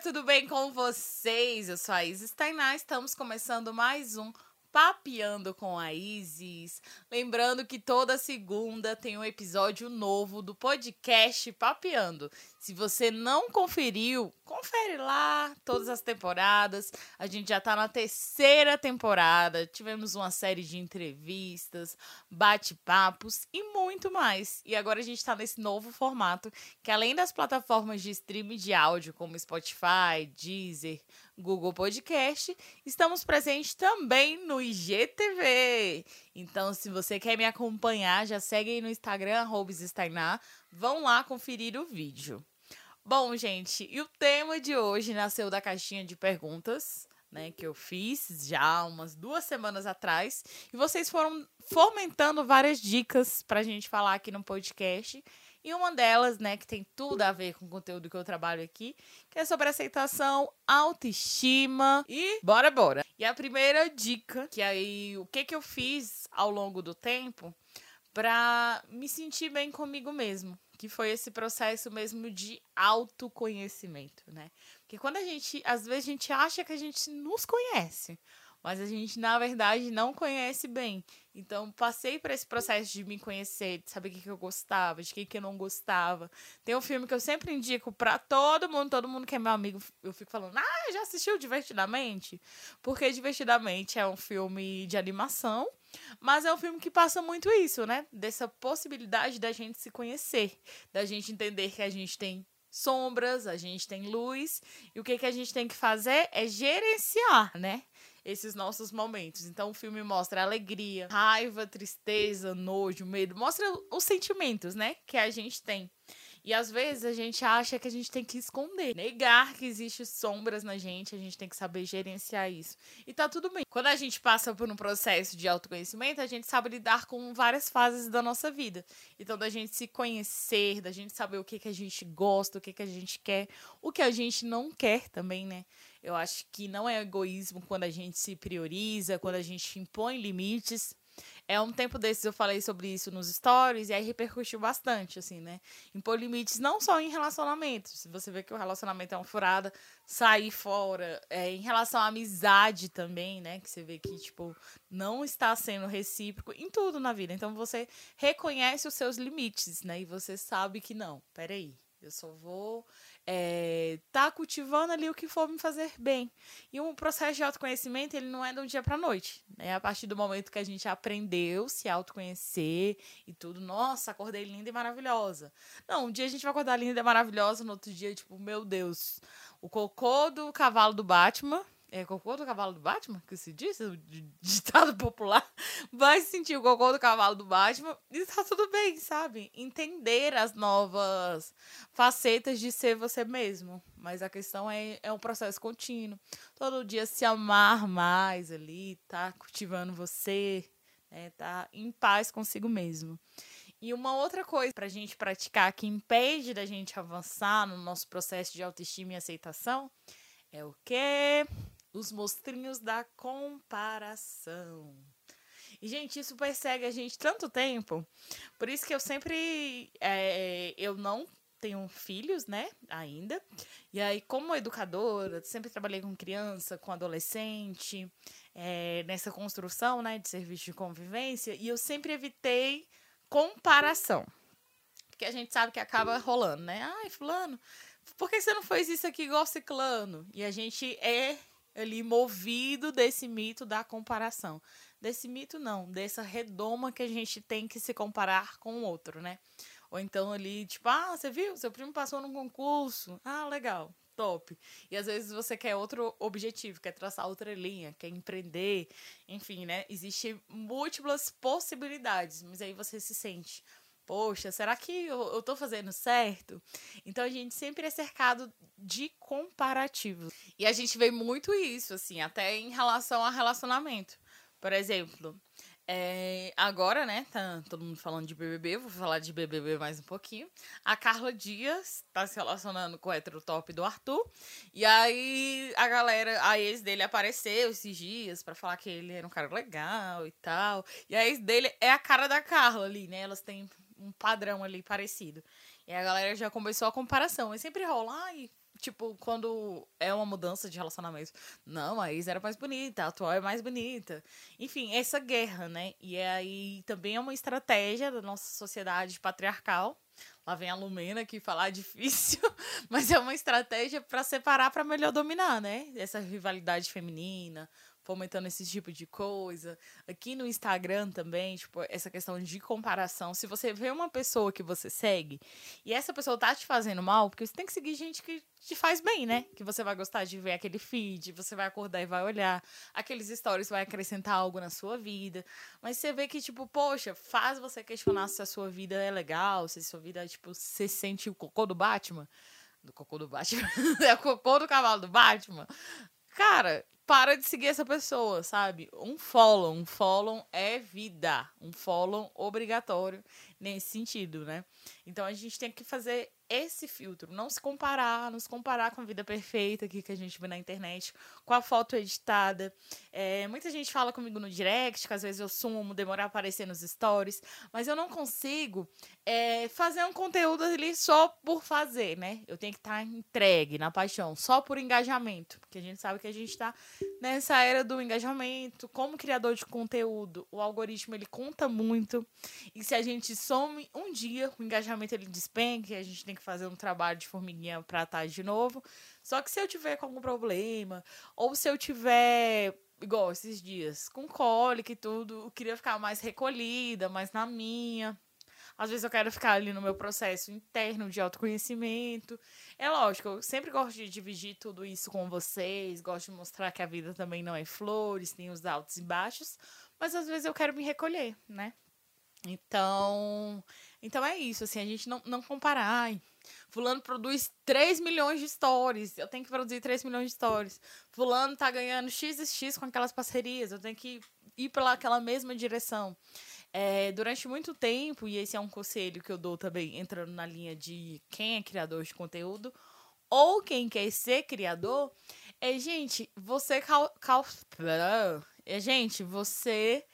tudo bem com vocês? Eu sou a Isis Tainá, estamos começando mais um Papeando com a Isis. Lembrando que toda segunda tem um episódio novo do podcast Papeando. Se você não conferiu, confere lá todas as temporadas. A gente já tá na terceira temporada. Tivemos uma série de entrevistas, bate-papos e muito mais. E agora a gente tá nesse novo formato que além das plataformas de streaming de áudio como Spotify, Deezer, Google Podcast, estamos presentes também no IGTV. Então, se você quer me acompanhar, já segue aí no Instagram, Steinar. Vão lá conferir o vídeo. Bom, gente, e o tema de hoje nasceu da caixinha de perguntas, né, que eu fiz já umas duas semanas atrás. E vocês foram fomentando várias dicas pra gente falar aqui no podcast. E uma delas, né, que tem tudo a ver com o conteúdo que eu trabalho aqui, que é sobre aceitação, autoestima e bora, bora. E a primeira dica, que aí o que que eu fiz ao longo do tempo para me sentir bem comigo mesmo, que foi esse processo mesmo de autoconhecimento, né? Porque quando a gente, às vezes a gente acha que a gente nos conhece, mas a gente na verdade não conhece bem. Então, passei por esse processo de me conhecer, de saber o que, eu gostava, de o que, eu não gostava. Tem um filme que eu sempre indico pra todo mundo, todo mundo que é meu amigo, eu fico falando, ah, já assistiu Divertidamente? Porque Divertidamente é um filme de animação, mas é um filme que passa muito isso, né? Dessa possibilidade da gente se conhecer, da gente entender que a gente tem sombras, a gente tem luz, e o que, que a gente tem que fazer é gerenciar, né? esses nossos momentos. Então o filme mostra alegria, raiva, tristeza, nojo, medo, mostra os sentimentos, né, que a gente tem. E às vezes a gente acha que a gente tem que esconder, negar que existe sombras na gente, a gente tem que saber gerenciar isso. E tá tudo bem. Quando a gente passa por um processo de autoconhecimento, a gente sabe lidar com várias fases da nossa vida. Então, da gente se conhecer, da gente saber o que, que a gente gosta, o que, que a gente quer, o que a gente não quer também, né? Eu acho que não é egoísmo quando a gente se prioriza, quando a gente impõe limites. É um tempo desses eu falei sobre isso nos stories e aí repercutiu bastante, assim, né? Impor limites não só em relacionamentos. Se você vê que o relacionamento é uma furada, sair fora. É, em relação à amizade também, né? Que você vê que, tipo, não está sendo recíproco em tudo na vida. Então você reconhece os seus limites, né? E você sabe que não, peraí. Eu só vou é, tá cultivando ali o que for me fazer bem. E um processo de autoconhecimento, ele não é de um dia para noite. É a partir do momento que a gente aprendeu se autoconhecer e tudo. Nossa, acordei linda e maravilhosa. Não, um dia a gente vai acordar linda e maravilhosa, no outro dia, tipo, meu Deus, o cocô do cavalo do Batman é cocô do cavalo do Batman, que se diz, o ditado popular, vai sentir o cocô do cavalo do Batman e tá tudo bem, sabe? Entender as novas facetas de ser você mesmo. Mas a questão é, é um processo contínuo. Todo dia se amar mais ali, tá cultivando você, né? Tá em paz consigo mesmo. E uma outra coisa pra gente praticar que impede da gente avançar no nosso processo de autoestima e aceitação é o quê? Os mostrinhos da comparação. E, gente, isso persegue a gente tanto tempo. Por isso que eu sempre. É, eu não tenho filhos, né? Ainda. E aí, como educadora, sempre trabalhei com criança, com adolescente, é, nessa construção, né? De serviço de convivência. E eu sempre evitei comparação. Porque a gente sabe que acaba rolando, né? Ai, Fulano, por que você não fez isso aqui igual Ciclano? E a gente é ali movido desse mito da comparação. Desse mito não, dessa redoma que a gente tem que se comparar com o outro, né? Ou então ali, tipo, ah, você viu? Seu primo passou num concurso. Ah, legal, top. E às vezes você quer outro objetivo, quer traçar outra linha, quer empreender, enfim, né? Existem múltiplas possibilidades, mas aí você se sente poxa, será que eu, tô fazendo certo? Então a gente sempre é cercado de comparativos. E a gente vê muito isso, assim, até em relação a relacionamento. Por exemplo, é, agora, né, tá todo mundo falando de BBB, vou falar de BBB mais um pouquinho. A Carla Dias tá se relacionando com o hétero top do Arthur. E aí a galera, a ex dele apareceu esses dias para falar que ele era um cara legal e tal. E a ex dele é a cara da Carla ali, né? Elas têm um padrão ali parecido. E a galera já começou a comparação. E sempre rola, ai, tipo, quando é uma mudança de relacionamento. Não, a ex era mais bonita, a atual é mais bonita. Enfim, essa guerra, né? E aí também é uma estratégia da nossa sociedade patriarcal. Lá vem a Lumena que falar difícil, mas é uma estratégia para separar para melhor dominar, né? Essa rivalidade feminina, fomentando esse tipo de coisa. Aqui no Instagram também, tipo, essa questão de comparação. Se você vê uma pessoa que você segue e essa pessoa tá te fazendo mal, porque você tem que seguir gente que te faz bem, né? Que você vai gostar de ver aquele feed, você vai acordar e vai olhar. Aqueles stories vai acrescentar algo na sua vida. Mas você vê que, tipo, poxa, faz você questionar se a sua vida é legal, se a sua vida, tipo, você sente o cocô do Batman. Do cocô do Batman. é o cocô do cavalo do Batman. Cara, para de seguir essa pessoa, sabe? Um follow, um follow é vida, um follow obrigatório nesse sentido, né? Então a gente tem que fazer esse filtro, não se comparar, não se comparar com a vida perfeita aqui que a gente vê na internet, com a foto editada. É, muita gente fala comigo no direct, que às vezes eu sumo, demorar a aparecer nos stories, mas eu não consigo é, fazer um conteúdo ali só por fazer, né? Eu tenho que estar tá entregue na paixão, só por engajamento, porque a gente sabe que a gente está nessa era do engajamento. Como criador de conteúdo, o algoritmo ele conta muito, e se a gente some um dia, o engajamento ele despenca, e a gente tem que fazer um trabalho de formiguinha para estar de novo. Só que se eu tiver com algum problema, ou se eu tiver igual esses dias, com cólica e tudo, eu queria ficar mais recolhida, mais na minha. Às vezes eu quero ficar ali no meu processo interno de autoconhecimento. É lógico, eu sempre gosto de dividir tudo isso com vocês, gosto de mostrar que a vida também não é flores, tem os altos e baixos, mas às vezes eu quero me recolher, né? Então, então é isso, assim, a gente não, não comparar. Ai, fulano produz 3 milhões de stories, eu tenho que produzir 3 milhões de stories. Fulano tá ganhando X e X com aquelas parcerias, eu tenho que ir pela aquela mesma direção. É, durante muito tempo, e esse é um conselho que eu dou também, entrando na linha de quem é criador de conteúdo, ou quem quer ser criador, é, gente, você cal, cal, é, gente, você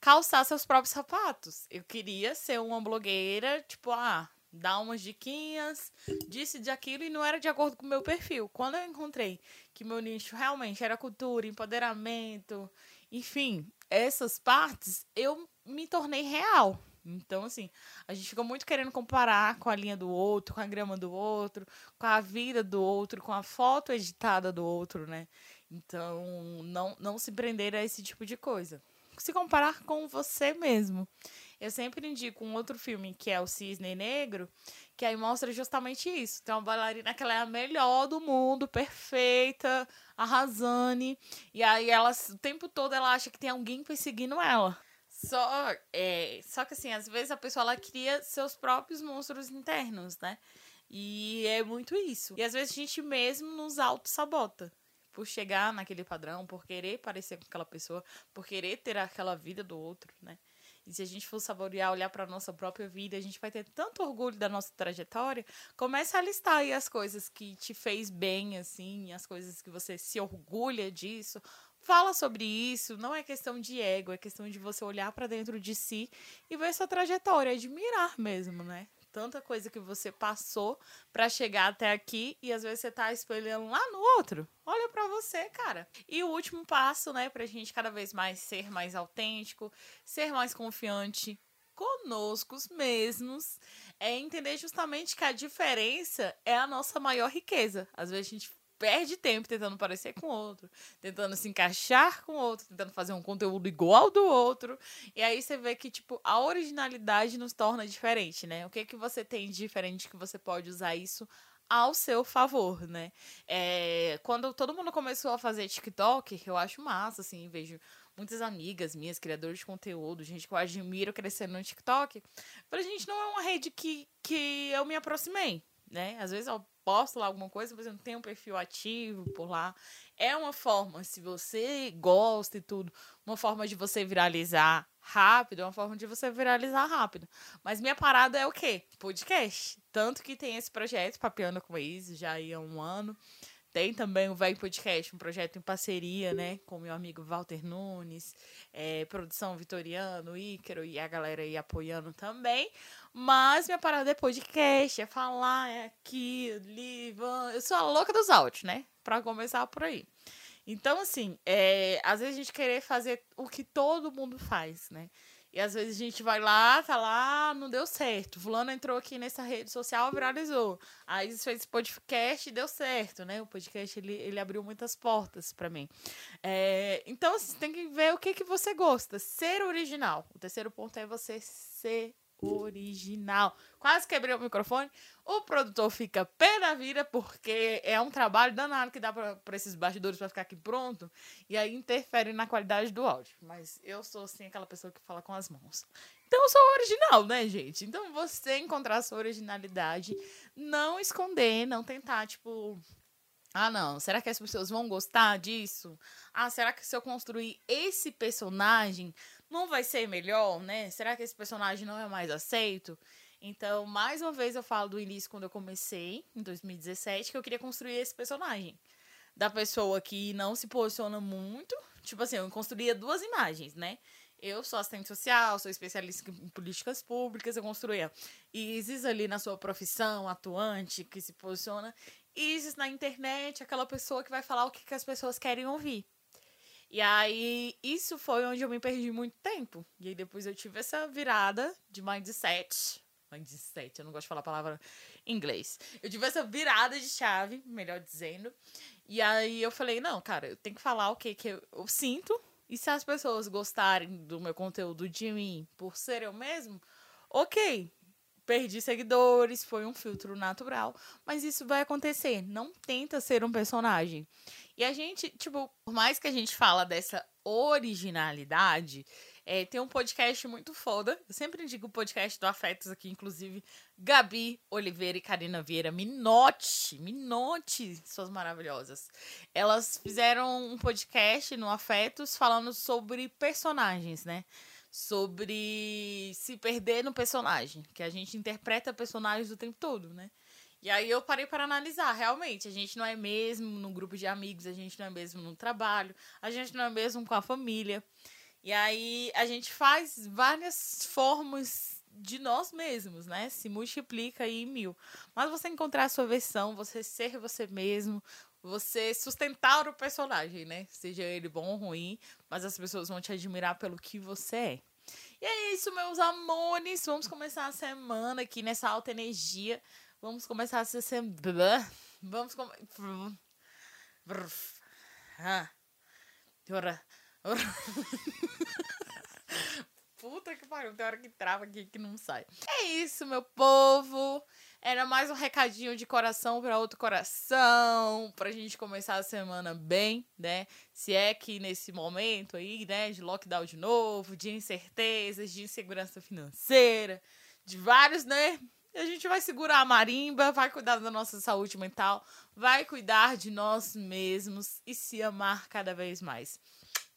calçar seus próprios sapatos. Eu queria ser uma blogueira, tipo, ah, dar umas diquinhas, disse de aquilo e não era de acordo com o meu perfil. Quando eu encontrei que meu nicho realmente era cultura, empoderamento, enfim, essas partes, eu me tornei real. Então, assim, a gente fica muito querendo comparar com a linha do outro, com a grama do outro, com a vida do outro, com a foto editada do outro, né? Então, não, não se prender a esse tipo de coisa se comparar com você mesmo. Eu sempre indico um outro filme que é o Cisne Negro, que aí mostra justamente isso. Tem uma bailarina que ela é a melhor do mundo, perfeita, arrasane, e aí ela o tempo todo ela acha que tem alguém perseguindo ela. Só, é, só que assim, às vezes a pessoa ela cria seus próprios monstros internos, né? E é muito isso. E às vezes a gente mesmo nos auto-sabota por chegar naquele padrão, por querer parecer com aquela pessoa, por querer ter aquela vida do outro, né? E se a gente for saborear, olhar para nossa própria vida, a gente vai ter tanto orgulho da nossa trajetória. Comece a listar aí as coisas que te fez bem, assim, as coisas que você se orgulha disso. Fala sobre isso. Não é questão de ego, é questão de você olhar para dentro de si e ver sua trajetória, admirar mesmo, né? Tanta coisa que você passou para chegar até aqui e às vezes você tá espelhando lá no outro. Olha para você, cara. E o último passo, né, pra gente cada vez mais ser mais autêntico, ser mais confiante conosco mesmos, é entender justamente que a diferença é a nossa maior riqueza. Às vezes a gente perde tempo tentando parecer com outro, tentando se encaixar com outro, tentando fazer um conteúdo igual do outro. E aí você vê que, tipo, a originalidade nos torna diferente, né? O que que você tem de diferente que você pode usar isso ao seu favor, né? É, quando todo mundo começou a fazer TikTok, eu acho massa, assim, vejo muitas amigas minhas, criadoras de conteúdo, gente que eu admiro crescendo no TikTok. Pra gente não é uma rede que, que eu me aproximei, né? Às vezes eu posto lá alguma coisa, mas eu não tenho um perfil ativo por lá. É uma forma, se você gosta e tudo, uma forma de você viralizar rápido, é uma forma de você viralizar rápido. Mas minha parada é o quê? Podcast. Tanto que tem esse projeto, Papiando com Ex, já há um ano. Tem também o Vai Podcast, um projeto em parceria, né, com meu amigo Walter Nunes, é, produção Vitoriano, Ícaro e a galera aí apoiando também. Mas minha parada é podcast, é falar, é aqui, ali, eu sou a louca dos áudios, né? Pra começar por aí. Então, assim, é, às vezes a gente querer fazer o que todo mundo faz, né? E às vezes a gente vai lá, tá lá, não deu certo. Fulano entrou aqui nessa rede social, viralizou. Aí fez esse podcast e deu certo, né? O podcast, ele, ele abriu muitas portas para mim. É, então, você tem que ver o que, que você gosta. Ser original. O terceiro ponto é você ser original. Quase quebrei o microfone. O produtor fica pé da vida, porque é um trabalho danado que dá para esses bastidores para ficar aqui pronto. E aí interfere na qualidade do áudio. Mas eu sou, assim, aquela pessoa que fala com as mãos. Então eu sou original, né, gente? Então você encontrar a sua originalidade, não esconder, não tentar, tipo. Ah, não. Será que as pessoas vão gostar disso? Ah, será que se eu construir esse personagem, não vai ser melhor, né? Será que esse personagem não é mais aceito? Então, mais uma vez, eu falo do início quando eu comecei, em 2017, que eu queria construir esse personagem. Da pessoa que não se posiciona muito. Tipo assim, eu construía duas imagens, né? Eu sou assistente social, sou especialista em políticas públicas, eu construía Isis ali na sua profissão, atuante, que se posiciona. Isis na internet, aquela pessoa que vai falar o que, que as pessoas querem ouvir. E aí, isso foi onde eu me perdi muito tempo. E aí, depois eu tive essa virada de mindset. Mindset, eu não gosto de falar a palavra em inglês. Eu tive essa virada de chave, melhor dizendo. E aí, eu falei: não, cara, eu tenho que falar o que, que eu, eu sinto. E se as pessoas gostarem do meu conteúdo de mim por ser eu mesmo, ok, perdi seguidores, foi um filtro natural, mas isso vai acontecer. Não tenta ser um personagem. E a gente, tipo, por mais que a gente fala dessa originalidade, é, tem um podcast muito foda. Eu sempre indico o podcast do Afetos aqui, inclusive Gabi Oliveira e Karina Vieira. Minote, Minote, suas maravilhosas. Elas fizeram um podcast no Afetos falando sobre personagens, né? Sobre se perder no personagem, que a gente interpreta personagens o tempo todo, né? E aí eu parei para analisar, realmente, a gente não é mesmo no grupo de amigos, a gente não é mesmo no trabalho, a gente não é mesmo com a família. E aí a gente faz várias formas de nós mesmos, né? Se multiplica aí em mil. Mas você encontrar a sua versão, você ser você mesmo, você sustentar o personagem, né? Seja ele bom ou ruim, mas as pessoas vão te admirar pelo que você é. E é isso, meus amores. Vamos começar a semana aqui nessa alta energia. Vamos começar a ser. Vamos começar. Puta que pariu, tem hora que trava aqui que não sai. É isso, meu povo. Era mais um recadinho de coração para outro coração, pra gente começar a semana bem, né? Se é que nesse momento aí, né, de lockdown de novo, de incertezas, de insegurança financeira, de vários, né, a gente vai segurar a marimba, vai cuidar da nossa saúde mental, vai cuidar de nós mesmos e se amar cada vez mais.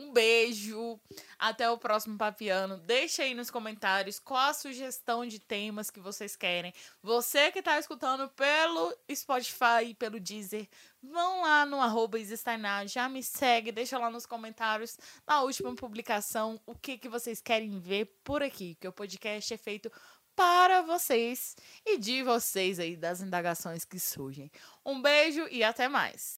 Um beijo, até o próximo Papiano. Deixa aí nos comentários qual a sugestão de temas que vocês querem. Você que está escutando pelo Spotify e pelo Deezer, vão lá no arroba já me segue, deixa lá nos comentários, na última publicação, o que, que vocês querem ver por aqui, que o podcast é feito para vocês e de vocês aí das indagações que surgem. Um beijo e até mais.